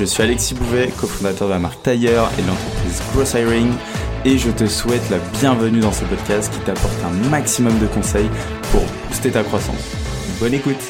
Je suis Alexis Bouvet, cofondateur de la marque Tailleur et de l'entreprise Gross Hiring et je te souhaite la bienvenue dans ce podcast qui t'apporte un maximum de conseils pour booster ta croissance. Bonne écoute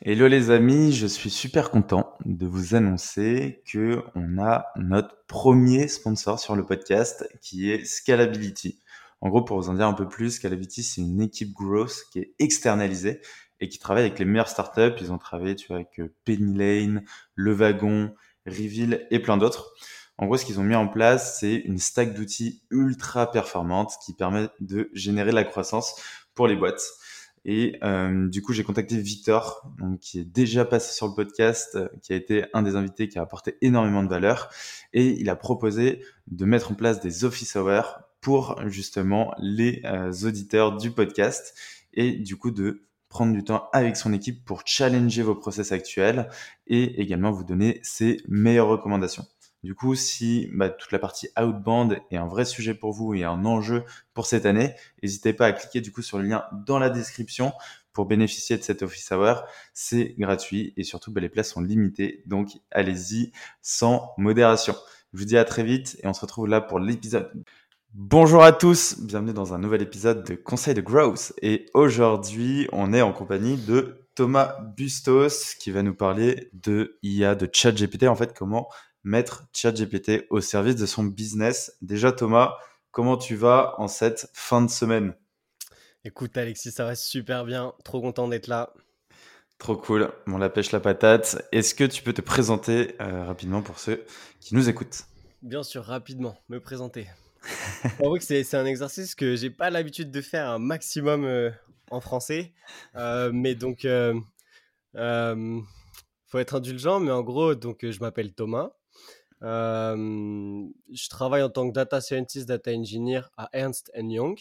Hello les amis, je suis super content de vous annoncer que on a notre premier sponsor sur le podcast qui est Scalability. En gros, pour vous en dire un peu plus, Scalability, c'est une équipe growth qui est externalisée et qui travaille avec les meilleures startups. Ils ont travaillé tu vois, avec euh, Penny Lane, Le Wagon, Reveal et plein d'autres. En gros, ce qu'ils ont mis en place, c'est une stack d'outils ultra performante qui permet de générer de la croissance pour les boîtes. Et euh, du coup, j'ai contacté Victor, donc, qui est déjà passé sur le podcast, qui a été un des invités qui a apporté énormément de valeur. Et il a proposé de mettre en place des office hours pour justement les euh, auditeurs du podcast et du coup de prendre du temps avec son équipe pour challenger vos process actuels et également vous donner ses meilleures recommandations. Du coup, si bah, toute la partie outbound est un vrai sujet pour vous et un enjeu pour cette année, n'hésitez pas à cliquer du coup sur le lien dans la description pour bénéficier de cet office hour. C'est gratuit et surtout bah, les places sont limitées, donc allez-y sans modération. Je vous dis à très vite et on se retrouve là pour l'épisode. Bonjour à tous, bienvenue dans un nouvel épisode de Conseil de Growth. Et aujourd'hui, on est en compagnie de Thomas Bustos qui va nous parler de IA, de ChatGPT. En fait, comment mettre ChatGPT au service de son business. Déjà, Thomas, comment tu vas en cette fin de semaine? Écoute, Alexis, ça va super bien. Trop content d'être là. Trop cool. Bon, la pêche, la patate. Est-ce que tu peux te présenter euh, rapidement pour ceux qui nous écoutent? Bien sûr, rapidement, me présenter. que c'est un exercice que j'ai pas l'habitude de faire un maximum euh, en français. Euh, mais donc, euh, faut être indulgent. Mais en gros, donc, je m'appelle Thomas. je travaille en tant que data scientist, data engineer à Ernst Young.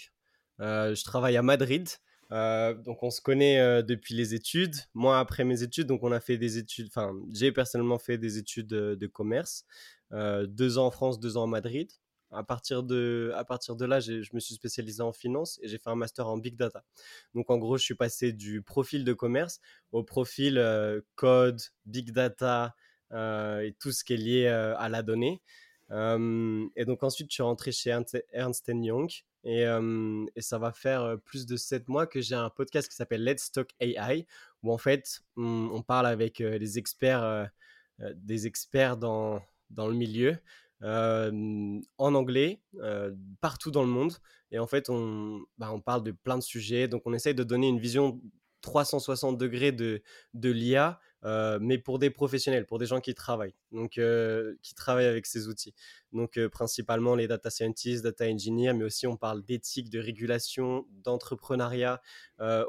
je travaille à Madrid. donc on se connaît depuis les études. Moi après mes études, donc on a fait des études. Enfin, j'ai personnellement fait des études de commerce, deux ans en France, deux ans à Madrid à partir de, là, je me suis spécialisé en finance et j'ai fait un master en big data. Donc en gros, je suis passé du profil de commerce au profil euh, code, big data euh, et tout ce qui est lié euh, à la donnée. et donc ensuite, je suis rentré chez Ernst Young et, ça va faire plus de sept mois que j'ai un podcast qui s'appelle Let's Talk AI où en fait, on, on parle avec les experts, des experts dans, dans le milieu en anglais, partout dans le monde. Et en fait, on, bah, on parle de plein de sujets. Donc, on essaye de donner une vision 360 degrés de, de l'IA, mais pour des professionnels, pour des gens qui travaillent, donc qui travaillent avec ces outils. Donc principalement les data scientists, data engineers, mais aussi on parle d'éthique, de régulation, d'entrepreneuriat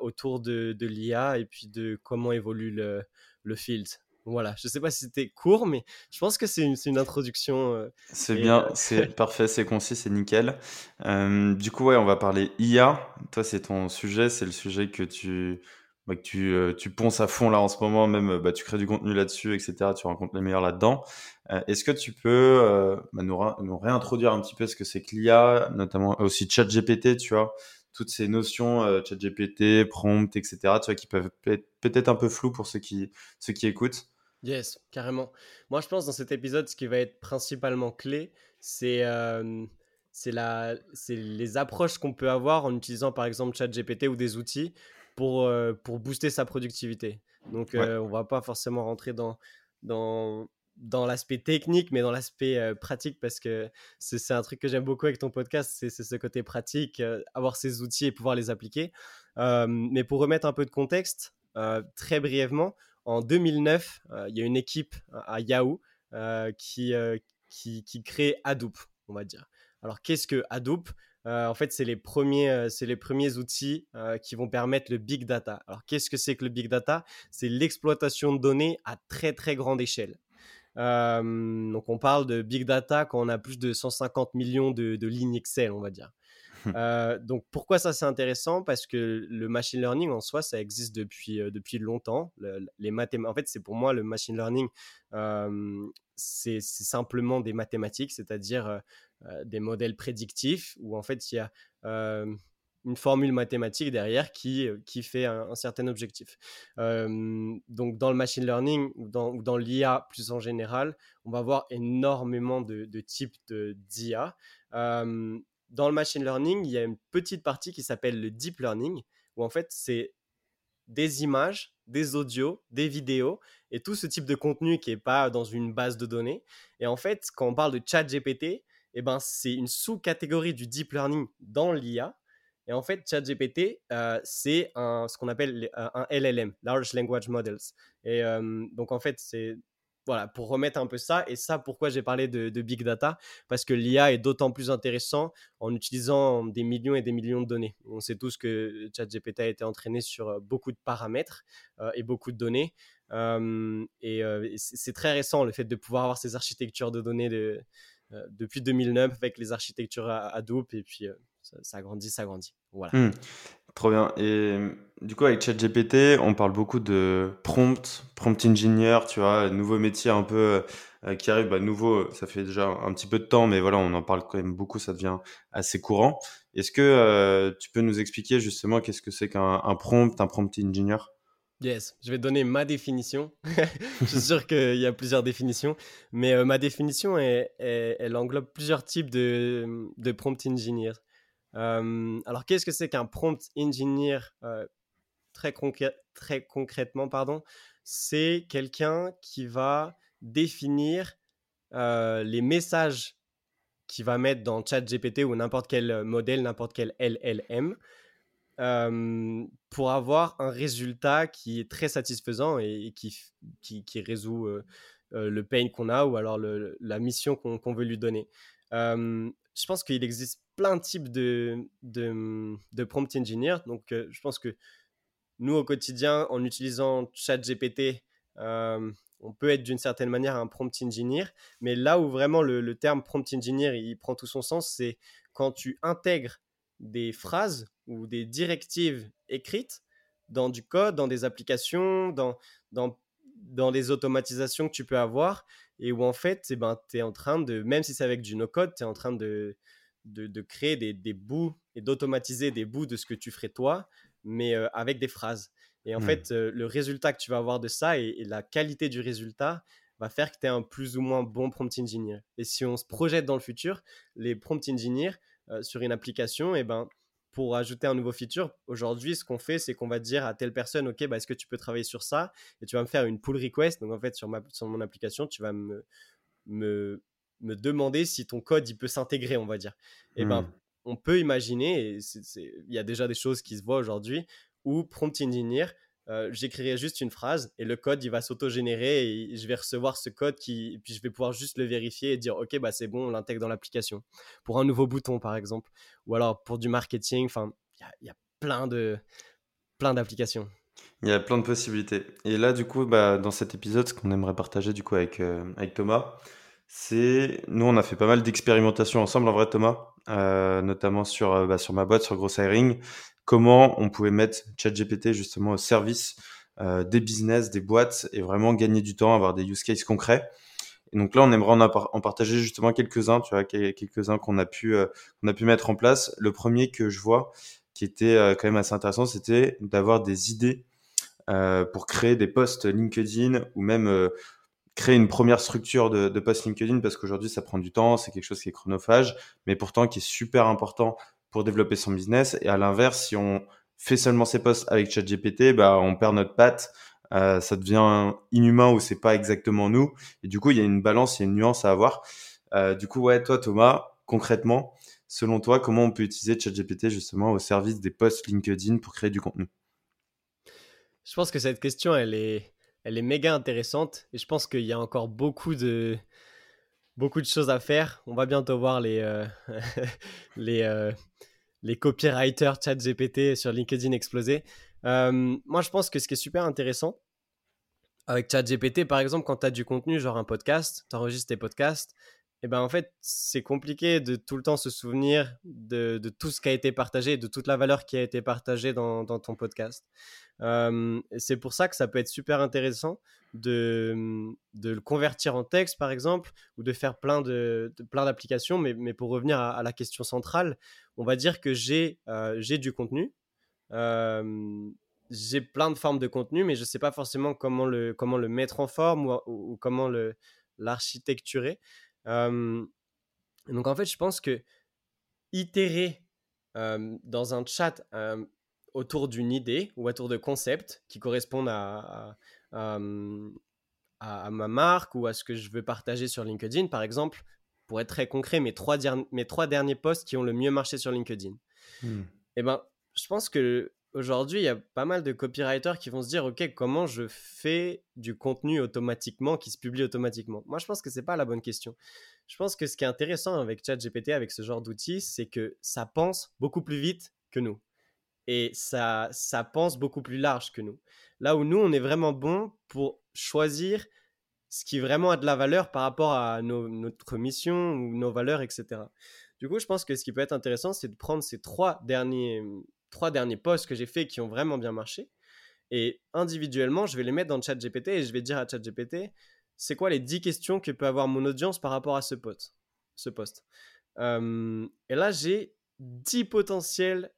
autour de, de l'IA et puis de comment évolue le, le field. Voilà, je sais pas si c'était court, mais je pense que c'est une, une, introduction. Euh, c'est bien, euh, c'est parfait, c'est concis, c'est nickel. Euh, du coup, ouais, on va parler IA. Toi, c'est ton sujet, c'est le sujet que tu, bah, que tu, tu ponces à fond là en ce moment, même bah, tu crées du contenu là-dessus, etc. Tu rencontres les meilleurs là-dedans. Est-ce que tu peux bah, nous, nous, réintroduire un petit peu ce que c'est que l'IA, notamment aussi ChatGPT, tu vois? Toutes ces notions ChatGPT, prompt, etc. Tu vois, qui peuvent être peut-être un peu floues pour ceux qui, ceux qui écoutent. Yes, carrément. Moi, je pense dans cet épisode, ce qui va être principalement clé, c'est euh, la, les approches qu'on peut avoir en utilisant par exemple ChatGPT ou des outils pour, euh, pour booster sa productivité. Donc, euh, on va pas forcément rentrer dans, dans, dans l'aspect technique, mais dans l'aspect pratique, parce que c'est un truc que j'aime beaucoup avec ton podcast, c'est ce côté pratique, avoir ces outils et pouvoir les appliquer. mais pour remettre un peu de contexte, très brièvement, en 2009, euh, il y a une équipe à Yahoo qui, qui, crée Hadoop, on va dire. Alors, qu'est-ce que Hadoop? En fait, c'est les, premiers, c'est les premiers outils qui vont permettre le big data. Alors, qu'est-ce que c'est que le big data? C'est l'exploitation de données à très, très grande échelle. Donc on parle de big data quand on a plus de 150 millions de, de lignes Excel, on va dire. Euh, donc pourquoi ça c'est intéressant? Parce que le machine learning en soi, ça existe depuis, euh, depuis longtemps. les en fait, c'est pour moi le machine learning, euh, c'est simplement des mathématiques, c'est-à-dire des modèles prédictifs où en fait il y a une formule mathématique derrière qui, qui fait un, certain objectif. donc dans le machine learning ou dans, l'IA plus en général, on va voir énormément de, de types d'IA dans le machine learning, il y a une petite partie qui s'appelle le deep learning, où en fait, c'est des images, des audios, des vidéos et tout ce type de contenu qui n'est pas dans une base de données. Et en fait, quand on parle de chat GPT, eh ben, c'est une sous-catégorie du deep learning dans l'IA. Et en fait, ChatGPT, euh, c'est ce qu'on appelle un LLM, Large Language Models. Et euh, donc, en fait, c'est voilà, pour remettre un peu ça. Et ça, pourquoi j'ai parlé de, big data Parce que l'IA est d'autant plus intéressant en utilisant des millions et des millions de données. On sait tous que ChatGPT a été entraîné sur euh, beaucoup de paramètres euh, et beaucoup de données. et euh, c'est très récent le fait de pouvoir avoir ces architectures de données de, depuis 2009 avec les architectures Hadoop. Et puis, ça, ça grandit, ça grandit. Voilà. Mmh. Trop bien. Et du coup, avec ChatGPT, on parle beaucoup de prompt, prompt engineer, tu vois, nouveau métier un peu euh, qui arrive, bah, nouveau, ça fait déjà un petit peu de temps, mais voilà, on en parle quand même beaucoup, ça devient assez courant. Est-ce que euh, tu peux nous expliquer justement qu'est-ce que c'est qu'un prompt, un prompt engineer? Yes, je vais donner ma définition. je suis sûr qu'il y a plusieurs définitions, mais euh, ma définition, elle englobe plusieurs types de, de prompt engineers alors, qu'est-ce que c'est qu'un prompt engineer très, très concrètement pardon? C'est quelqu'un qui va définir les messages qu'il va mettre dans ChatGPT ou n'importe quel modèle, n'importe quel LLM, pour avoir un résultat qui est très satisfaisant et, qui, qui, résout le pain qu'on a ou alors la mission qu'on veut lui donner. Je pense qu'il existe plein de types de, de, prompt engineer. Donc, euh, je pense que nous, au quotidien, en utilisant ChatGPT, euh, on peut être d'une certaine manière un prompt engineer. Mais là où vraiment le, terme prompt engineer il prend tout son sens, c'est quand tu intègres des phrases ou des directives écrites dans du code, dans des applications, dans, dans, dans des automatisations que tu peux avoir, et où en fait, eh ben, tu es en train de, même si c'est avec du no-code, tu es en train de, de, créer des, bouts et d'automatiser des bouts de ce que tu ferais toi, mais euh, avec des phrases. Et en mmh. fait, euh, le résultat que tu vas avoir de ça et, la qualité du résultat va faire que tu es un plus ou moins bon prompt engineer. Et si on se projette dans le futur, les prompt engineers euh, sur une application, eh ben, pour ajouter un nouveau feature, aujourd'hui, ce qu'on fait, c'est qu'on va dire à telle personne, OK, bah, est-ce que tu peux travailler sur ça? Et tu vas me faire une pull request. Donc, en fait, sur, ma, sur mon application, tu vas me, me me demander si ton code il peut s'intégrer, on va dire. Et eh ben, mmh. on peut imaginer, et il y a déjà des choses qui se voient aujourd'hui, où prompt engineer, euh, j'écrirai juste une phrase et le code il va s'auto-générer et je vais recevoir ce code qui puis je vais pouvoir juste le vérifier et dire ok bah c'est bon on l'intègre dans l'application. Pour un nouveau bouton par exemple. Ou alors pour du marketing enfin il y, a plein de plein d'applications. Il y a plein de possibilités. Et là du coup bah, dans cet épisode ce qu'on aimerait partager du coup avec, euh, avec Thomas c'est nous, on a fait pas mal d'expérimentations ensemble, en vrai, Thomas, euh, notamment sur, bah, sur ma boîte, sur Gross Hiring, comment on pouvait mettre ChatGPT justement au service euh, des business, des boîtes, et vraiment gagner du temps, avoir des use cases concrets. Et donc là, on aimerait en, partager justement quelques-uns, tu vois, quelques-uns qu'on a pu qu'on a pu mettre en place. Le premier que je vois, qui était quand même assez intéressant, c'était d'avoir des idées pour créer des posts LinkedIn ou même créer une première structure de, de post LinkedIn parce qu'aujourd'hui ça prend du temps, c'est quelque chose qui est chronophage, mais pourtant qui est super important pour développer son business. Et à l'inverse, si on fait seulement ses posts avec ChatGPT, bah on perd notre patte, euh, ça devient inhumain ou c'est pas exactement nous. Et du coup, il y a une balance, il y a une nuance à avoir. Euh, du coup, ouais, toi Thomas, concrètement, selon toi, comment on peut utiliser ChatGPT justement au service des posts LinkedIn pour créer du contenu? Je pense que cette question, elle est elle est méga intéressante et je pense qu'il y a encore beaucoup de, beaucoup de choses à faire. On va bientôt voir les, euh, euh, les copywriters chat GPT sur LinkedIn exploser. Euh, moi, je pense que ce qui est super intéressant, avec ChatGPT, par exemple, quand tu as du contenu, genre un podcast, tu enregistres tes podcasts, et ben en fait, c'est compliqué de tout le temps se souvenir de, tout ce qui a été partagé, de toute la valeur qui a été partagée dans, ton podcast. C'est pour ça que ça peut être super intéressant de, le convertir en texte, par exemple, ou de faire plein de, plein d'applications. Mais, mais, pour revenir à, la question centrale, on va dire que j'ai j'ai du contenu. J'ai plein de formes de contenu, mais je ne sais pas forcément comment le, comment le mettre en forme ou, ou, comment l'architecturer. Euh, donc en fait, je pense que itérer euh, dans un chat euh, autour d'une idée ou autour de concepts qui correspondent à, à, ma marque ou à ce que je veux partager sur LinkedIn, par exemple, pour être très concret, mes trois, mes trois derniers posts qui ont le mieux marché sur LinkedIn. Hmm. Eh ben, je pense que aujourd'hui, il y a pas mal de copywriters qui vont se dire, OK, comment je fais du contenu automatiquement, qui se publie automatiquement? Moi, je pense que ce n'est pas la bonne question. Je pense que ce qui est intéressant avec ChatGPT, avec ce genre d'outils, c'est que ça pense beaucoup plus vite que nous. Et ça, ça pense beaucoup plus large que nous. Là où nous, on est vraiment bon pour choisir ce qui vraiment a de la valeur par rapport à notre mission ou nos valeurs, etc. Du coup, je pense que ce qui peut être intéressant, c'est de prendre ces trois derniers trois derniers posts que j'ai faits qui ont vraiment bien marché. Et individuellement, je vais les mettre dans le chat GPT et je vais dire à chat GPT, c'est quoi les 10 questions que peut avoir mon audience par rapport à ce post. Ce post. Euh, et là, j'ai 10 potentiels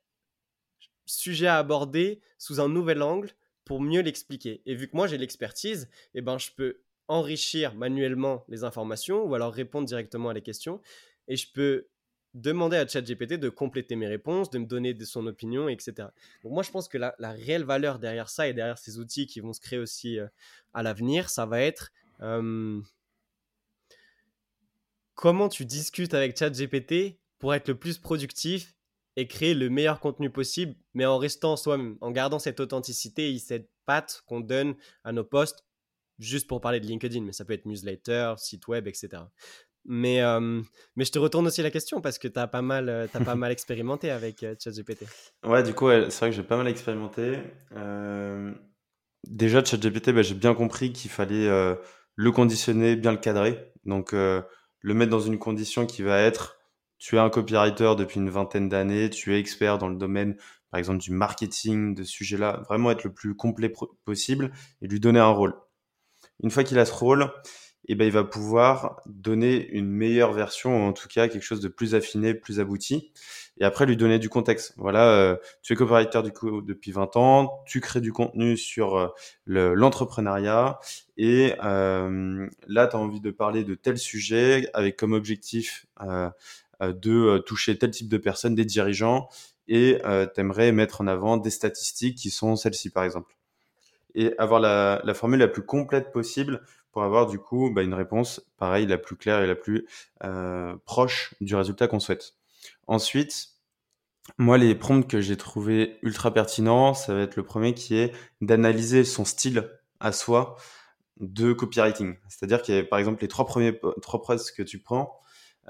sujets à aborder sous un nouvel angle pour mieux l'expliquer. Et vu que moi j'ai l'expertise, eh ben, je peux enrichir manuellement les informations ou alors répondre directement à les questions. Et je peux demander à ChatGPT de compléter mes réponses, de me donner de son opinion, etc. Donc moi, je pense que la, réelle valeur derrière ça et derrière ces outils qui vont se créer aussi euh, à l'avenir, ça va être comment tu discutes avec ChatGPT pour être le plus productif et créer le meilleur contenu possible, mais en restant soi-même, en gardant cette authenticité et cette patte qu'on donne à nos posts, juste pour parler de LinkedIn, mais ça peut être newsletter, site web, etc. Mais, mais je te retourne aussi la question parce que tu as pas mal, as pas mal expérimenté avec ChatGPT. Ouais, du coup, c'est vrai que j'ai pas mal expérimenté. déjà, ChatGPT, bah, j'ai bien compris qu'il fallait le conditionner, bien le cadrer. Donc, le mettre dans une condition qui va être tu es un copywriter depuis une vingtaine d'années, tu es expert dans le domaine, par exemple, du marketing, de ce sujet-là, vraiment être le plus complet possible et lui donner un rôle. Une fois qu'il a ce rôle, eh ben, il va pouvoir donner une meilleure version, ou en tout cas quelque chose de plus affiné, plus abouti. Et après, lui donner du contexte. Voilà, euh, tu es copywriter du coup depuis 20 ans, tu crées du contenu sur euh, l'entrepreneuriat, et euh, là, tu as envie de parler de tel sujet avec comme objectif de toucher tel type de personnes, des dirigeants, et tu aimerais mettre en avant des statistiques qui sont celles-ci, par exemple. Et avoir la, la formule la plus complète possible pour avoir du coup bah, une réponse, pareil, la plus claire et la plus euh, proche du résultat qu'on souhaite. Ensuite, moi, les prompts que j'ai trouvé ultra pertinents, ça va être le premier qui est d'analyser son style à soi de copywriting. C'est-à-dire qu'il y a par exemple les trois premiers trois posts que tu prends,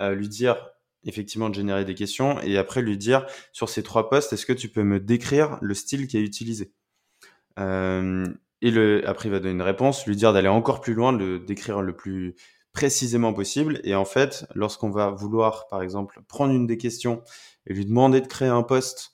euh, lui dire effectivement de générer des questions et après lui dire sur ces trois posts, est-ce que tu peux me décrire le style qui est utilisé? Euh, et le, après, il va donner une réponse, lui dire d'aller encore plus loin, de décrire le plus précisément possible. Et en fait, lorsqu'on va vouloir, par exemple, prendre une des questions et lui demander de créer un post,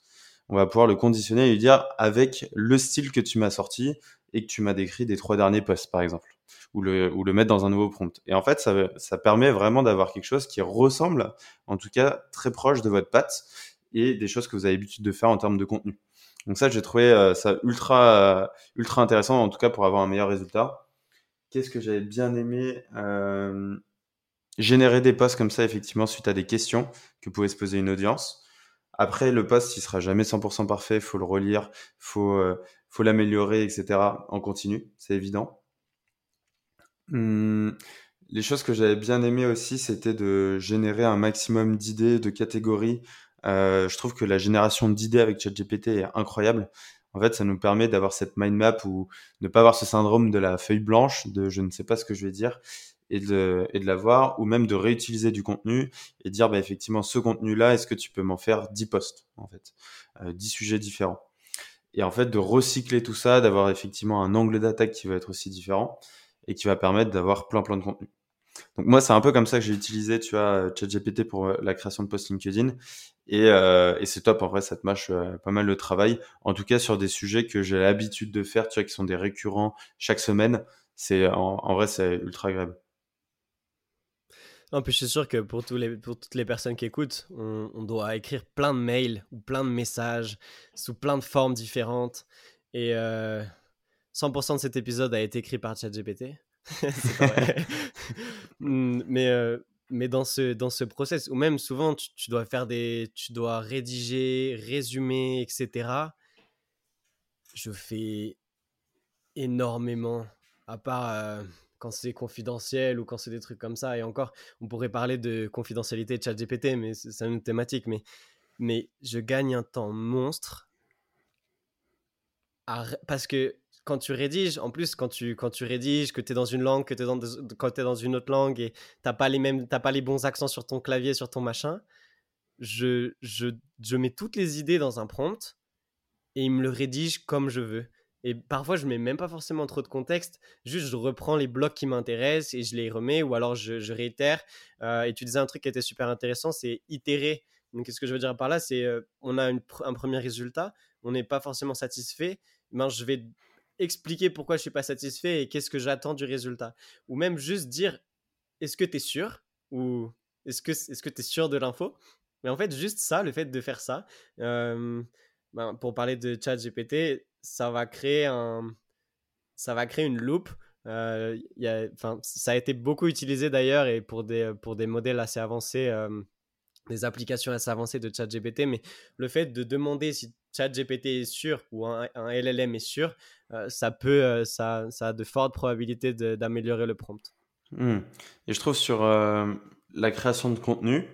on va pouvoir le conditionner et lui dire avec le style que tu m'as sorti et que tu m'as décrit des trois derniers posts, par exemple, ou le, ou le mettre dans un nouveau prompt. Et en fait, ça, ça permet vraiment d'avoir quelque chose qui ressemble, en tout cas, très proche de votre patte et des choses que vous avez l'habitude de faire en termes de contenu. Donc ça, j'ai trouvé euh, ça ultra, euh, ultra intéressant, en tout cas pour avoir un meilleur résultat. Qu'est-ce que j'avais bien aimé euh, Générer des posts comme ça, effectivement, suite à des questions que pouvait se poser une audience. Après, le post, il sera jamais 100% parfait, faut le relire, faut, faut l'améliorer, etc. en continu, c'est évident. Hum, les choses que j'avais bien aimé aussi, c'était de générer un maximum d'idées, de catégories euh, je trouve que la génération d'idées avec ChatGPT est incroyable. En fait, ça nous permet d'avoir cette mind map ou ne pas avoir ce syndrome de la feuille blanche, de je ne sais pas ce que je vais dire, et de, et de l'avoir, ou même de réutiliser du contenu et dire, bah, effectivement, ce contenu-là, est-ce que tu peux m'en faire 10 posts, en fait, euh, 10 sujets différents? et en fait de recycler tout ça, d'avoir effectivement un angle d'attaque qui va être aussi différent et qui va permettre d'avoir plein plein de contenu. Donc moi, c'est un peu comme ça que j'ai utilisé, tu vois, ChatGPT pour euh, la création de posts LinkedIn. Et, euh, et c'est top, en vrai, ça te mâche euh, pas mal le travail. En tout cas, sur des sujets que j'ai l'habitude de faire, tu vois, qui sont des récurrents chaque semaine. C'est en, vrai, c'est ultra agréable. En plus, je suis sûr que pour, tous les, pour toutes les personnes qui écoutent, on, doit écrire plein de mails ou plein de messages sous plein de formes différentes. Et 100% de cet épisode a été écrit par ChatGPT. Hmm, mais, euh, mais dans ce, dans ce process, ou même souvent, tu, dois faire des. Tu dois rédiger, résumer, etc. Je fais énormément, à part euh, quand c'est confidentiel ou quand c'est des trucs comme ça. Et encore, on pourrait parler de confidentialité de ChatGPT, mais c'est une thématique. Mais, mais je gagne un temps monstre parce que quand tu rédiges, en plus, quand tu, quand tu rédiges, que tu es dans une langue, que tu es, dans, es dans une autre langue et tu pas, les mêmes, pas les bons accents sur ton clavier, sur ton machin, je, je, je mets toutes les idées dans un prompt et il me le rédige comme je veux. Et parfois, je mets même pas forcément trop de contexte, juste je reprends les blocs qui m'intéressent et je les remets, ou alors je, réitère. Euh, et tu disais un truc qui était super intéressant, c'est itérer. Donc, qu'est-ce que je veux dire par là? C'est euh, on a un premier résultat, on n'est pas forcément satisfait, ben, je vais expliquer pourquoi je suis pas satisfait et qu'est-ce que j'attends du résultat. Ou même juste dire est-ce que tu es sûr ou est-ce que est-ce que tu es sûr de l'info? Mais en fait, juste ça, le fait de faire ça, ben, pour parler de chat GPT, ça va créer un ça va créer une loupe. Euh, y a, ça a été beaucoup utilisé d'ailleurs et pour des, pour des modèles assez avancés, des applications assez avancées de chat GPT, mais le fait de demander si ChatGPT est sûr ou un, LLM est sûr, euh, ça peut, euh, ça, ça, a de fortes probabilités d'améliorer le prompt. Hmm. Et je trouve sur euh, la création de contenu,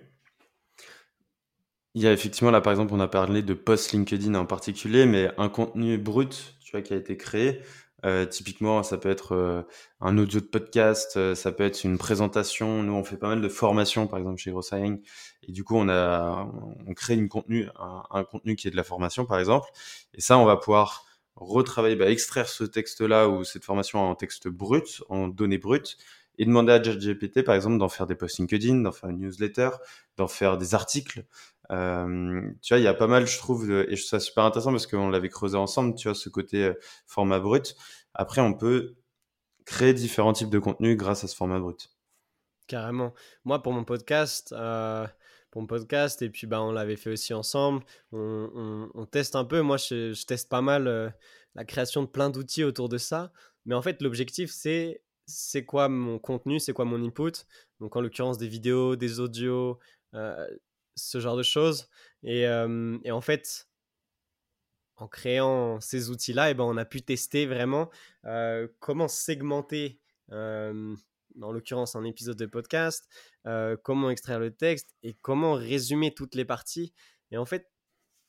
il y a effectivement là par exemple on a parlé de post LinkedIn en particulier, mais un contenu brut, tu vois, qui a été créé, typiquement, ça peut être euh, un audio de podcast, euh, ça peut être une présentation. Nous, on fait pas mal de formations, par exemple, chez Grossying. Et du coup, on a, on crée une contenu, un, contenu qui est de la formation, par exemple. Et ça, on va pouvoir retravailler, bah, extraire ce texte-là ou cette formation en texte brut, en données brutes, et demander à ChatGPT, par exemple, d'en faire des posts LinkedIn, d'en faire une newsletter, d'en faire des articles. Tu vois, il y a pas mal, je trouve, et je trouve ça super intéressant parce qu'on l'avait creusé ensemble, tu vois, ce côté format brut. Après, on peut créer différents types de contenus grâce à ce format brut. Carrément. Moi, pour mon podcast, pour mon podcast, et puis bah, on l'avait fait aussi ensemble, on, teste un peu. Moi, je, je teste pas mal la création de plein d'outils autour de ça. Mais en fait, l'objectif, c'est c'est quoi mon contenu, c'est quoi mon input? Donc, en l'occurrence, des vidéos, des audios, ce genre de choses. Et, et, en fait, en créant ces outils-là, eh ben, on a pu tester vraiment comment segmenter, en l'occurrence un épisode de podcast, comment extraire le texte et comment résumer toutes les parties. Et en fait,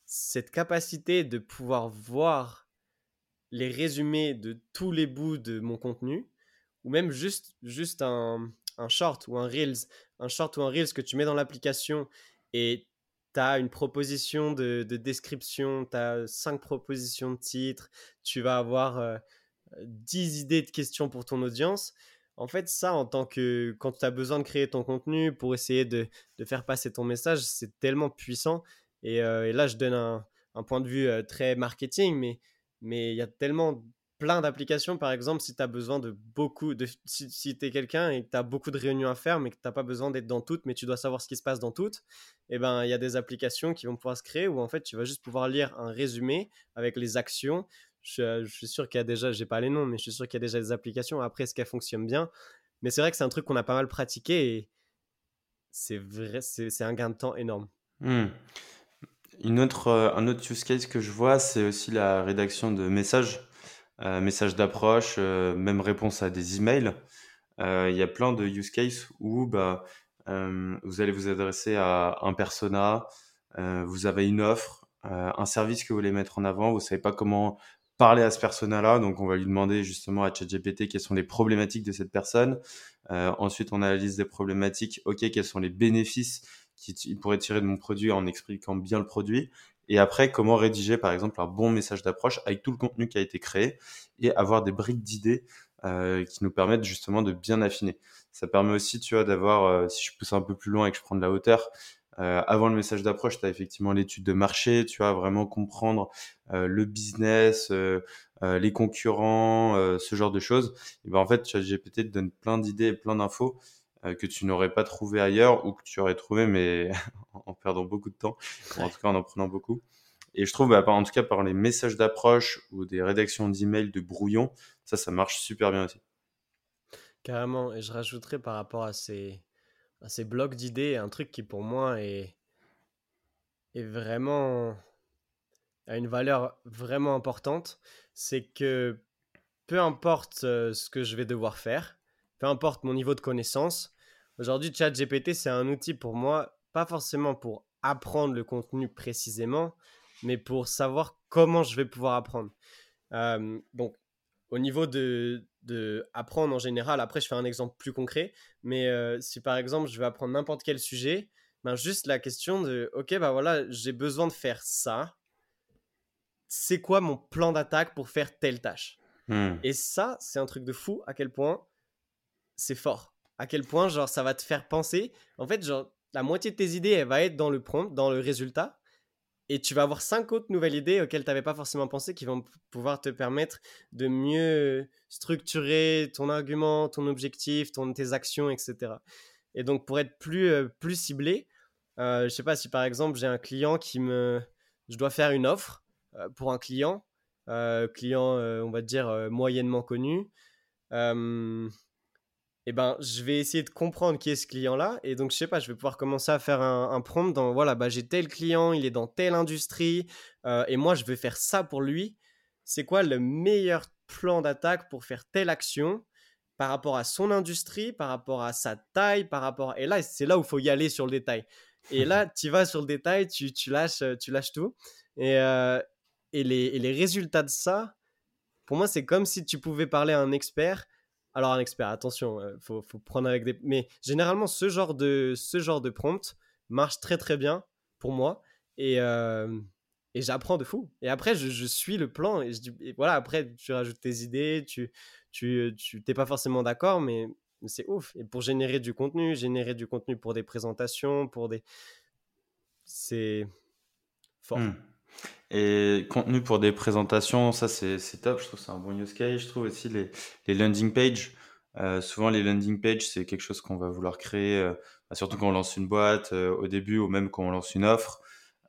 cette capacité de pouvoir voir les résumés de tous les bouts de mon contenu, ou même juste, juste un, un short ou un Reels, un short ou un Reels que tu mets dans l'application et tu as une proposition de, description, tu as cinq propositions de titres, tu vas avoir 10 euh, idées de questions pour ton audience. En fait, ça, en tant que quand tu as besoin de créer ton contenu pour essayer de, faire passer ton message, c'est tellement puissant. Et, euh, là, je donne un, point de vue euh, très marketing, mais il y a tellement plein d'applications, par exemple, si tu as besoin de beaucoup, de, si, si tu es quelqu'un et que tu as beaucoup de réunions à faire, mais que tu n'as pas besoin d'être dans toutes, mais tu dois savoir ce qui se passe dans toutes, eh ben, il y a des applications qui vont pouvoir se créer où en fait, tu vas juste pouvoir lire un résumé avec les actions. Je, suis sûr qu'il y a déjà, j'ai pas les noms, mais je suis sûr qu'il y a déjà des applications. Après, est-ce qu'elles fonctionnent bien Mais c'est vrai que c'est un truc qu'on a pas mal pratiqué et c'est vrai, c'est un gain de temps énorme. Hmm. Une autre, euh, un autre use case que je vois, c'est aussi la rédaction de messages euh, message d'approche, euh, même réponse à des emails. Euh, il y a plein de use cases où bah, vous allez vous adresser à un persona, vous avez une offre, un service que vous voulez mettre en avant, vous savez pas comment parler à ce persona-là, donc on va lui demander justement à ChatGPT quelles sont les problématiques de cette personne. ensuite, on a la liste des problématiques. Ok, quels sont les bénéfices qu'il pourrait tirer de mon produit en expliquant bien le produit. Et après, comment rédiger, par exemple, un bon message d'approche avec tout le contenu qui a été créé et avoir des briques d'idées euh, qui nous permettent justement de bien affiner. Ça permet aussi, tu vois, d'avoir, euh, si je pousse un peu plus loin et que je prends de la hauteur, euh, avant le message d'approche, tu as effectivement l'étude de marché, tu vois, vraiment comprendre euh, le business, euh, les concurrents, ce genre de choses. Et ben en fait, ChatGPT te donne plein d'idées et plein d'infos que tu n'aurais pas trouvé ailleurs ou que tu aurais trouvé, mais en perdant beaucoup de temps, ou en tout cas en en prenant beaucoup. Et je trouve, bah, en tout cas, par les messages d'approche ou des rédactions d'emails de brouillon, ça, ça marche super bien aussi. Carrément. Et je rajouterais par rapport à ces, à ces blocs d'idées, un truc qui pour moi est, est vraiment a une valeur vraiment importante, c'est que peu importe euh, ce que je vais devoir faire, peu importe mon niveau de connaissance, aujourd'hui ChatGPT c'est un outil pour moi, pas forcément pour apprendre le contenu précisément, mais pour savoir comment je vais pouvoir apprendre. Euh, donc au niveau de, de apprendre en général. Après, je fais un exemple plus concret. Mais euh, si par exemple, je vais apprendre n'importe quel sujet, ben juste la question de, ok, bah voilà, j'ai besoin de faire ça. C'est quoi mon plan d'attaque pour faire telle tâche? Hmm. Et ça, c'est un truc de fou. À quel point c'est fort. À quel point, genre, ça va te faire penser. En fait, genre, la moitié de tes idées, elle va être dans le prompt, dans le résultat et tu vas avoir cinq autres nouvelles idées auxquelles tu n'avais pas forcément pensé qui vont pouvoir te permettre de mieux structurer ton argument, ton objectif, ton, tes actions, etc. Et donc, pour être plus, euh, plus ciblé, euh, je sais pas si par exemple j'ai un client qui me. Je dois faire une offre euh, pour un client, client, on va dire, moyennement connu eh ben, je vais essayer de comprendre qui est ce client-là. Et donc, je sais pas, je vais pouvoir commencer à faire un, prompt dans, voilà, bah, j'ai tel client, il est dans telle industrie, euh, et moi, je vais faire ça pour lui. C'est quoi le meilleur plan d'attaque pour faire telle action par rapport à son industrie, par rapport à sa taille, par rapport... Et là, c'est là où il faut y aller sur le détail. Et là, tu vas sur le détail, tu, tu, lâches, tu lâches tout. Et, euh, et, les, et les résultats de ça, pour moi, c'est comme si tu pouvais parler à un expert alors un expert, attention, il euh, faut, prendre avec des... Mais généralement, ce genre de, ce genre de prompt marche très très bien pour moi. Et, euh, et j'apprends de fou. Et après, je, suis le plan. Et, je dis, voilà, après, tu rajoutes tes idées, tu tu, t'es pas forcément d'accord, mais c'est ouf. Et pour générer du contenu, générer du contenu pour des présentations, pour des... C'est fort. Mmh. Et contenu pour des présentations, ça c'est top, je trouve c'est un bon use case. Je trouve aussi les, les landing pages. Euh, souvent les landing pages, c'est quelque chose qu'on va vouloir créer, euh, bah, surtout quand on lance une boîte euh, au début ou même quand on lance une offre.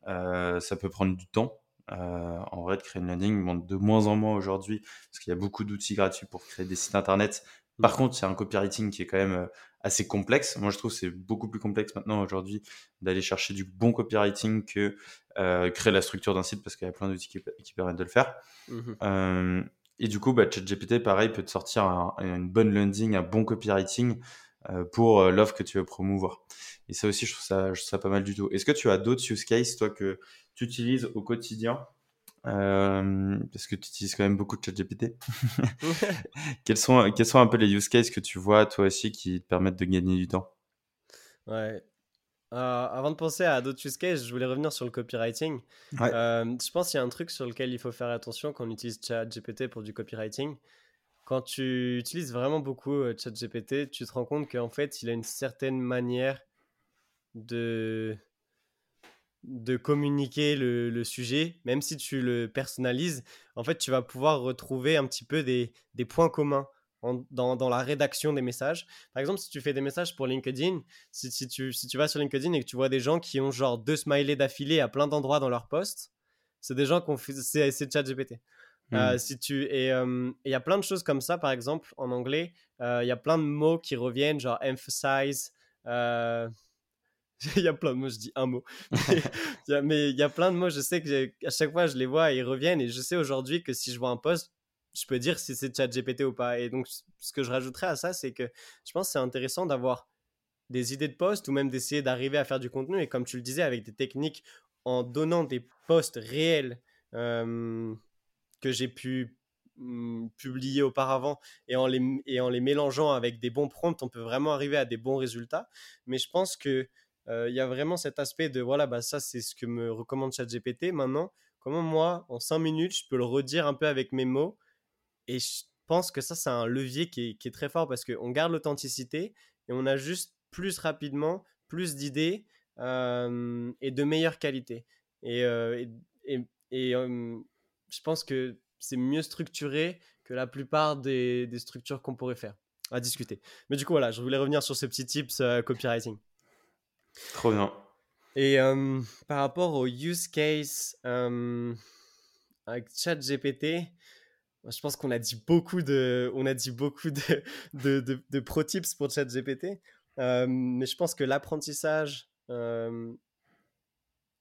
ça peut prendre du temps. en vrai, de créer une landing, bon, de moins en moins aujourd'hui, parce qu'il y a beaucoup d'outils gratuits pour créer des sites internet. Par contre, c'est un copywriting qui est quand même assez complexe. Moi, je trouve que c'est beaucoup plus complexe maintenant aujourd'hui d'aller chercher du bon copywriting que euh, créer la structure d'un site parce qu'il y a plein d'outils qui, permettent de le faire. Mmh euh, et du coup, bah, ChatGPT, pareil, peut te sortir une bonne landing, un bon copywriting euh, pour l'offre que tu veux promouvoir. Et ça aussi, je trouve ça, je trouve ça pas mal du tout. Est-ce que tu as d'autres use cases, toi, que tu utilises au quotidien parce que tu utilises quand même beaucoup de ChatGPT. quels, sont, quels sont un peu les use cases que tu vois toi aussi qui te permettent de gagner du temps? Ouais. avant de penser à d'autres use cases, je voulais revenir sur le copywriting. je pense qu'il y a un truc sur lequel il faut faire attention quand on utilise ChatGPT pour du copywriting. Quand tu utilises vraiment beaucoup ChatGPT, tu te rends compte qu'en fait, il a une certaine manière de de communiquer le, sujet, même si tu le personnalises, en fait, tu vas pouvoir retrouver un petit peu des, points communs dans, la rédaction des messages. Par exemple, si tu fais des messages pour LinkedIn, si, tu, si tu vas sur LinkedIn et que tu vois des gens qui ont genre deux smileys d'affilée à plein d'endroits dans leur post, c'est des gens qui ont fait, c'est, ChatGPT. Euh, hmm. si tu et il y a plein de choses comme ça par exemple en anglais euh, il y a plein de mots qui reviennent genre emphasize euh, il y a plein de mots, je dis un mot. mais il y a plein de mots, je sais que à chaque fois je les vois, ils reviennent. Et je sais aujourd'hui que si je vois un post, je peux dire si c'est ChatGPT ou pas. Et donc, ce que je rajouterais à ça, c'est que je pense que c'est intéressant d'avoir des idées de posts ou même d'essayer d'arriver à faire du contenu. Et comme tu le disais, avec des techniques en donnant des posts réels que j'ai pu mmh, publier auparavant et en, les, et en les mélangeant avec des bons prompts, on peut vraiment arriver à des bons résultats. Mais je pense que il y a vraiment cet aspect de voilà, bah, ça c'est ce que me recommande ChatGPT. Maintenant, comment moi, en 5 minutes, je peux le redire un peu avec mes mots? Et je pense que ça, c'est un levier qui est, très fort parce qu'on garde l'authenticité et on a juste plus rapidement plus d'idées et de meilleure qualité. Et, et, je pense que c'est mieux structuré que la plupart des, des structures qu'on pourrait faire à discuter. Mais du coup, voilà, je voulais revenir sur ce petit tips copywriting. Trop bien. Et par rapport au use case avec ChatGPT, je pense qu'on a dit beaucoup de, on a dit beaucoup de, de, de, pro tips pour ChatGPT, mais je pense que l'apprentissage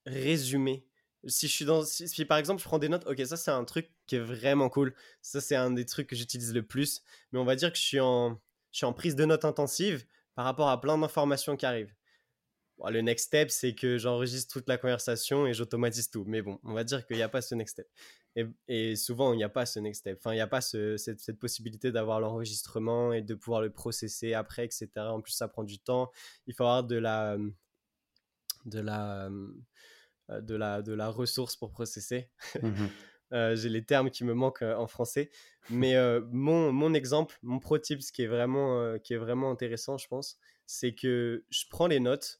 résumé, si je suis dans, si, par exemple je prends des notes, ok, ça c'est un truc qui est vraiment cool, ça c'est un des trucs que j'utilise le plus, mais on va dire que je suis en, je suis en prise de notes intensive par rapport à plein d'informations qui arrivent le next step, c'est que j'enregistre toute la conversation et j'automatise tout. Mais bon, on va dire qu'il n'y a pas ce next step. Et, souvent, il n'y a pas ce next step. Enfin, il n'y a pas cette, possibilité d'avoir l'enregistrement et de pouvoir le processer après, etc. En plus, ça prend du temps. Il faut avoir de la, de la, euh, de la, de la ressource pour processer. Mmh euh, j'ai les termes qui me manquent euh, en français. Mais mon, mon, exemple, mon pro tip, qui est vraiment, qui est vraiment intéressant, je pense, c'est que je prends les notes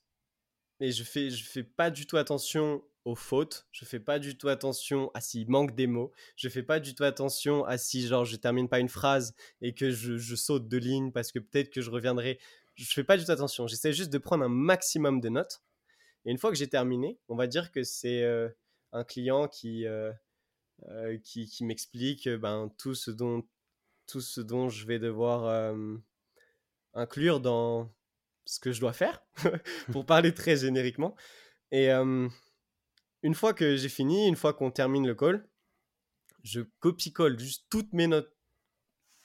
et je fais, je fais pas du tout attention aux fautes, je fais pas du tout attention à s'il manque des mots, je fais pas du tout attention à si genre je termine pas une phrase et que je, je saute de lignes parce que peut-être que je reviendrai. Je fais pas du tout attention, j'essaie juste de prendre un maximum de notes. Et une fois que j'ai terminé, on va dire que c'est euh, un client qui, euh, euh, qui, qui m'explique ben, tout, ce dont, tout ce dont je vais devoir inclure dans, ce que je dois faire, pour parler très génériquement. Et une fois que j'ai fini, une fois qu'on termine le call, je copie-colle juste toutes mes notes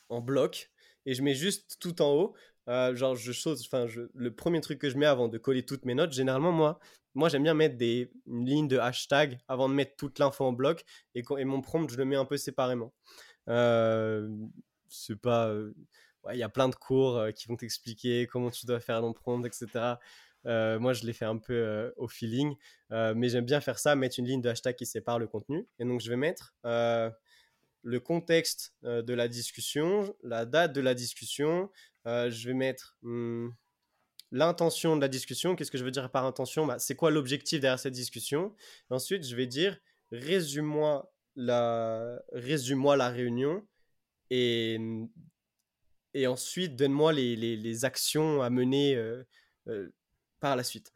en bloc et je mets juste tout en haut. genre, je chose, enfin, le premier truc que je mets avant de coller toutes mes notes, généralement, moi, moi j'aime bien mettre des, une ligne de hashtag avant de mettre toute l'info en bloc et, et, mon prompt, je le mets un peu séparément. c'est pas il y a plein de cours euh, qui vont t'expliquer comment tu dois faire prompt, etc. Euh, moi, je l'ai fait un peu euh, au feeling, mais j'aime bien faire ça, mettre une ligne de hashtag qui sépare le contenu. Et donc, je vais mettre le contexte de la discussion, la date de la discussion. je vais mettre hmm, l'intention de la discussion. Qu'est-ce que je veux dire par intention? Bah, C'est quoi l'objectif derrière cette discussion? Ensuite, je vais dire résume-moi la, résume la réunion et et ensuite donne-moi les, les, actions à mener euh, euh, par la suite.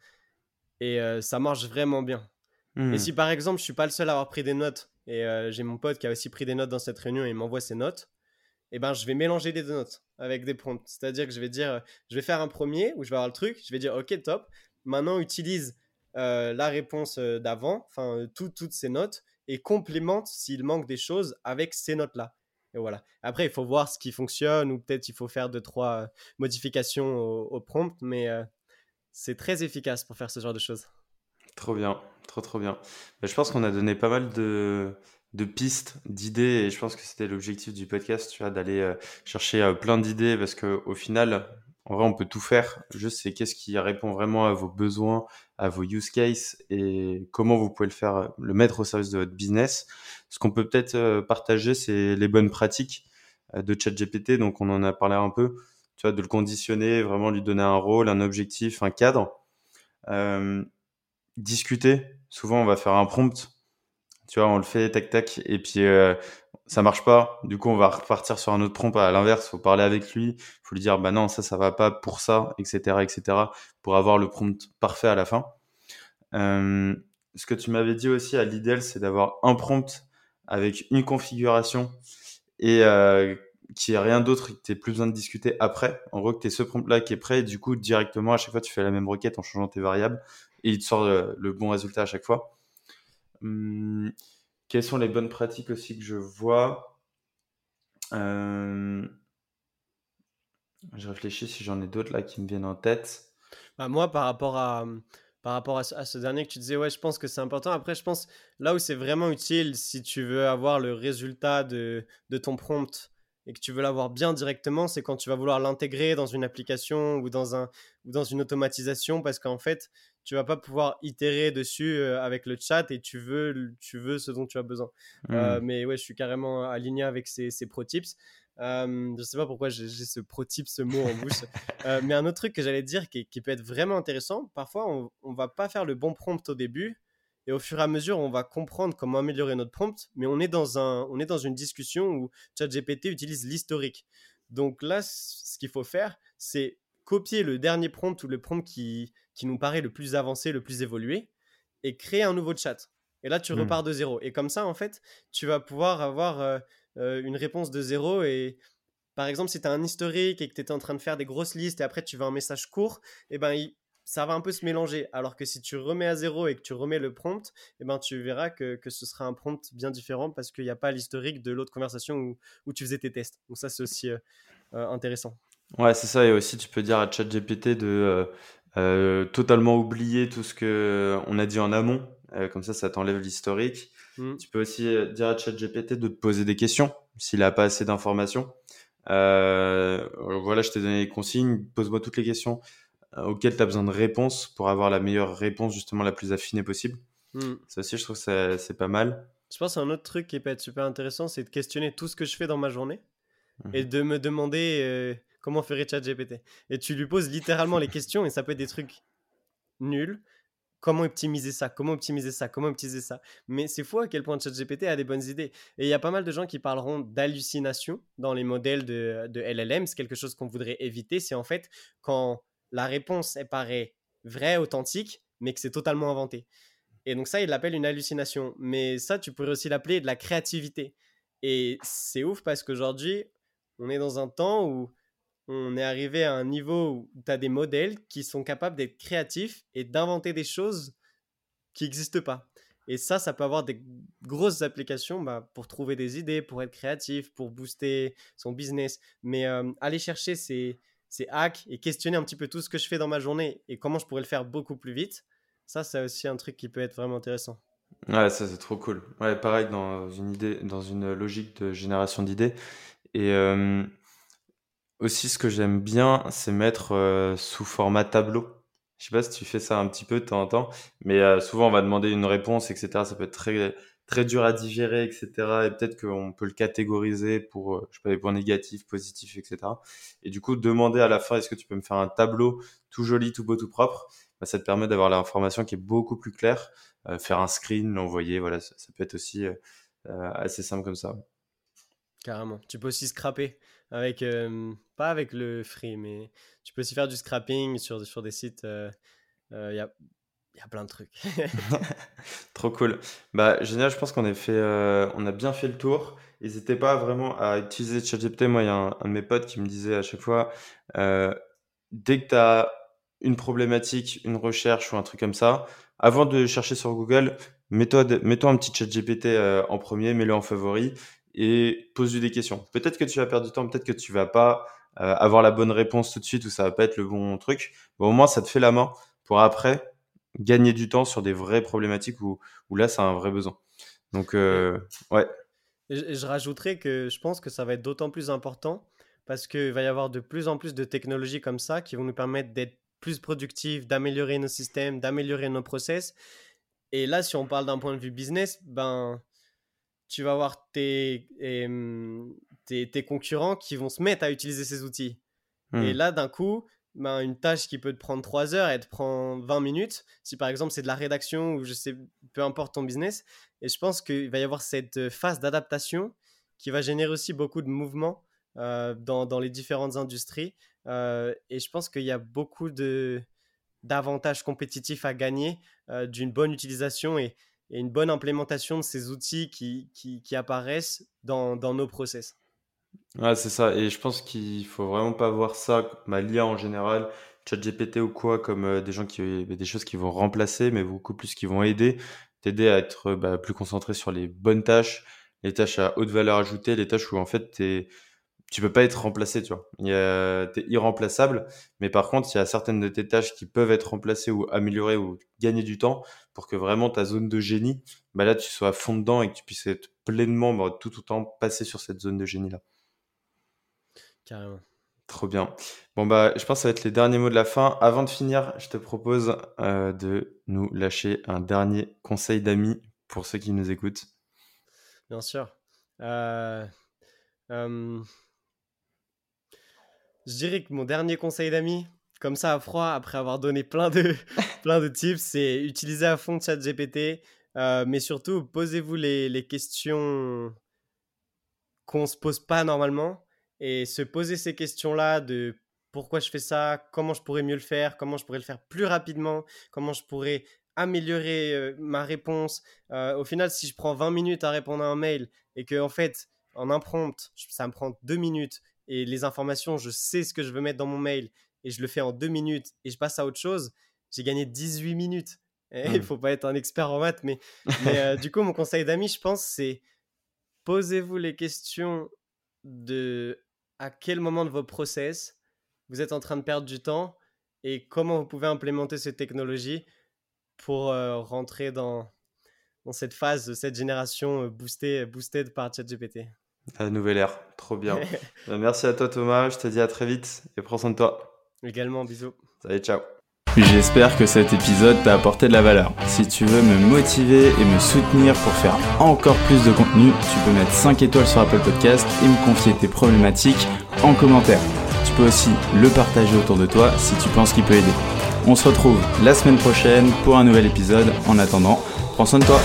Et euh, ça marche vraiment bien. Et mmh. si par exemple je suis pas le seul à avoir pris des notes et j'ai mon pote qui a aussi pris des notes dans cette réunion et il m'envoie ses notes, et eh ben je vais mélanger les deux notes avec des prompts. C'est-à-dire que je vais dire, je vais faire un premier où je vais avoir le truc, je vais dire ok top, maintenant utilise la réponse d'avant, enfin toutes ces notes et complémente s'il manque des choses avec ces notes là. Et voilà. Après, il faut voir ce qui fonctionne ou peut-être il faut faire deux, trois euh, modifications au, prompt, mais euh, c'est très efficace pour faire ce genre de choses. Trop bien, trop trop bien. Bah, je pense qu'on a donné pas mal de, de pistes, d'idées, et je pense que c'était l'objectif du podcast, tu vois, d'aller euh, chercher plein d'idées parce qu'au final, en vrai, on peut tout faire. Juste, c'est qu'est-ce qui répond vraiment à vos besoins, à vos use cases et comment vous pouvez le faire, le mettre au service de votre business. Ce qu'on peut peut-être euh, partager, c'est les bonnes pratiques euh, de ChatGPT. Donc, on en a parlé un peu. Tu vois, de le conditionner, vraiment lui donner un rôle, un objectif, un cadre. Euh, discuter. Souvent, on va faire un prompt. Tu vois, on le fait tac tac et puis euh, ça marche pas. Du coup, on va repartir sur un autre prompt. À l'inverse, faut parler avec lui. Faut lui dire, bah non, ça, ça va pas pour ça, etc., etc., pour avoir le prompt parfait à la fin. Euh, ce que tu m'avais dit aussi à l'idéal, c'est d'avoir un prompt avec une configuration et euh, qui est rien d'autre, que tu plus besoin de discuter après. En gros, que tu ce prompt-là qui est prêt, et du coup, directement, à chaque fois, tu fais la même requête en changeant tes variables, et il te sort le, bon résultat à chaque fois. Hum, quelles sont les bonnes pratiques aussi que je vois? Euh, Je réfléchis si j'en ai d'autres là qui me viennent en tête. Bah moi, par rapport à, par rapport à ce, dernier que tu disais, ouais, je pense que c'est important. Après, je pense là où c'est vraiment utile, si tu veux avoir le résultat de, de ton prompt et que tu veux l'avoir bien directement, c'est quand tu vas vouloir l'intégrer dans une application ou dans, un, ou dans une automatisation parce qu'en fait, tu vas pas pouvoir itérer dessus euh, avec le chat et tu veux, tu veux ce dont tu as besoin. Euh, mmh. mais ouais, je suis carrément aligné avec ces, ces pro tips. Euh, je sais pas pourquoi j'ai ce pro tip, ce mot en bouche. mais un autre truc que j'allais dire qui, qui, peut être vraiment intéressant, parfois on, on va pas faire le bon prompt au début et au fur et à mesure, on va comprendre comment améliorer notre prompt, mais on est dans, un, on est dans une discussion où ChatGPT utilise l'historique. Donc là, ce qu'il faut faire, c'est copier le dernier prompt ou le prompt qui, qui nous paraît le plus avancé, le plus évolué, et créer un nouveau chat. Et là, tu hmm. repars de zéro. Et comme ça, en fait, tu vas pouvoir avoir euh, euh, une réponse de zéro. Et par exemple, si tu as un historique et que tu étais en train de faire des grosses listes et après tu veux un message court, et eh ben, il, ça va un peu se mélanger. Alors que si tu remets à zéro et que tu remets le prompt, eh ben, tu verras que, que ce sera un prompt bien différent parce qu'il n'y a pas l'historique de l'autre conversation où, où, tu faisais tes tests. Donc ça, c'est aussi euh, intéressant. Ouais, c'est ça. Et aussi, tu peux dire à ChatGPT de totalement oublier tout ce qu'on a dit en amont. comme ça, ça t'enlève l'historique. Mmh. Tu peux aussi dire à ChatGPT de te poser des questions s'il n'a pas assez d'informations. voilà, je t'ai donné les consignes. Pose-moi toutes les questions euh, auquel tu as besoin de réponses pour avoir la meilleure réponse, justement la plus affinée possible. Hmm. Ça aussi, je trouve que c'est pas mal. Je pense un autre truc qui peut être super intéressant, c'est de questionner tout ce que je fais dans ma journée et mhm. de me demander euh, comment ferait ChatGPT? Et tu lui poses littéralement les questions et ça peut être des trucs nuls. Comment optimiser ça? Comment optimiser ça? Comment optimiser ça? Mais c'est fou à quel point ChatGPT a des bonnes idées. Et il y a pas mal de gens qui parleront d'hallucination dans les modèles de, de LLM. C'est quelque chose qu'on voudrait éviter. C'est en fait quand la réponse, elle paraît vraie, authentique, mais que c'est totalement inventé. Et donc ça, il l'appelle une hallucination. Mais ça, tu pourrais aussi l'appeler de la créativité. Et c'est ouf parce qu'aujourd'hui, on est dans un temps où on est arrivé à un niveau où tu as des modèles qui sont capables d'être créatifs et d'inventer des choses qui n'existent pas. Et ça, ça peut avoir des grosses applications bah, pour trouver des idées, pour être créatif, pour booster son business. Mais euh, aller chercher ces, c'est hack et questionner un petit peu tout ce que je fais dans ma journée et comment je pourrais le faire beaucoup plus vite. Ça, c'est aussi un truc qui peut être vraiment intéressant. Ouais, ça c'est trop cool. Ouais, pareil dans une idée, dans une logique de génération d'idées. Et euh, aussi, ce que j'aime bien, c'est mettre euh, sous format tableau. Je sais pas si tu fais ça un petit peu de temps en temps, mais euh, souvent on va demander une réponse, etc. Ça peut être très très dur à digérer, etc. Et peut-être qu'on peut le catégoriser pour, euh, je sais pas, des points négatifs, positifs, etc. Et du coup, demander à la fin, est-ce que tu peux me faire un tableau tout joli, tout beau, tout propre? Bah, Ça te permet d'avoir l'information qui est beaucoup plus claire. Faire un screen, l'envoyer, voilà, ça, peut être aussi assez simple comme ça. Carrément. Tu peux aussi scraper avec, pas avec le free, mais tu peux aussi faire du scrapping sur, sur des sites. Il y a y a plein de trucs. Trop cool. Bah, génial, je pense qu'on euh, a bien fait le tour. N'hésitez pas vraiment à utiliser ChatGPT. Moi, il y a un, de mes potes qui me disait à chaque fois euh, dès que tu as une problématique, une recherche ou un truc comme ça, avant de chercher sur Google, mets-toi mets un petit ChatGPT euh, en premier, mets-le en favori et pose-lui des questions. Peut-être que tu vas perdre du temps, peut-être que tu vas pas avoir la bonne réponse tout de suite ou ça va pas être le bon truc. Bon, au moins, ça te fait la main pour après gagner du temps sur des vraies problématiques où, où là, c'est un vrai besoin. Donc, euh, ouais. je, je rajouterais que je pense que ça va être d'autant plus important parce qu'il va y avoir de plus en plus de technologies comme ça qui vont nous permettre d'être plus productifs, d'améliorer nos systèmes, d'améliorer nos process. Et là, si on parle d'un point de vue business, ben, tu vas avoir tes, tes, tes, concurrents qui vont se mettre à utiliser ces outils. Et hmm. là, d'un coup, ben, une tâche qui peut te prendre 3 heures, elle te prend 20 minutes. Si par exemple c'est de la rédaction ou je sais, peu importe ton business. Et je pense qu'il va y avoir cette phase d'adaptation qui va générer aussi beaucoup de mouvements euh, dans, dans, les différentes industries. Euh, et je pense qu'il y a beaucoup de, d'avantages compétitifs à gagner d'une bonne utilisation et, et, une bonne implémentation de ces outils qui, qui, apparaissent dans, dans nos process. Ouais, c'est ça. Et je pense qu'il faut vraiment pas voir ça, bah, l'IA en général, ChatGPT ou quoi, comme euh, des gens qui, des choses qui vont remplacer, mais beaucoup plus qui vont aider, t'aider à être bah, plus concentré sur les bonnes tâches, les tâches à haute valeur ajoutée, les tâches où en fait t'es, tu peux pas être remplacé, tu vois. T'es irremplaçable, mais par contre, il y a certaines de tes tâches qui peuvent être remplacées ou améliorées ou gagner du temps pour que vraiment ta zone de génie, bah là, tu sois à fond dedans et que tu puisses être pleinement, bah, tout autant passer sur cette zone de génie là. Carrément. Trop bien. Bon, bah, je pense que ça va être les derniers mots de la fin. Avant de finir, je te propose euh, de nous lâcher un dernier conseil d'amis pour ceux qui nous écoutent. Bien sûr. Euh, euh, je dirais que mon dernier conseil d'amis, comme ça à froid, après avoir donné plein de, plein de tips, c'est utiliser à fond ChatGPT, euh, mais surtout posez-vous les, les questions qu'on ne se pose pas normalement et se poser ces questions-là de pourquoi je fais ça, comment je pourrais mieux le faire, comment je pourrais le faire plus rapidement, comment je pourrais améliorer euh, ma réponse. Euh, au final, si je prends 20 minutes à répondre à un mail et que en fait, en un prompt, ça me prend 2 minutes et les informations, je sais ce que je veux mettre dans mon mail et je le fais en 2 minutes et je passe à autre chose, j'ai gagné 18 minutes. Il ne mmh. faut pas être un expert en maths, mais, euh, du coup, mon conseil d'amis, je pense, c'est posez-vous les questions de à quel moment de vos process vous êtes en train de perdre du temps et comment vous pouvez implémenter cette technologie pour euh, rentrer dans, dans cette phase cette génération euh, boostée, boosted par ChatGPT. La nouvelle ère, trop bien. Bah, merci à toi Thomas, je te dis à très vite et prends soin de toi. Également, bisous. Salut, ciao. J'espère que cet épisode t'a apporté de la valeur. Si tu veux me motiver et me soutenir pour faire encore plus de contenu, tu peux mettre 5 étoiles sur Apple Podcast et me confier tes problématiques en commentaire. Tu peux aussi le partager autour de toi si tu penses qu'il peut aider. On se retrouve la semaine prochaine pour un nouvel épisode. En attendant, prends soin de toi.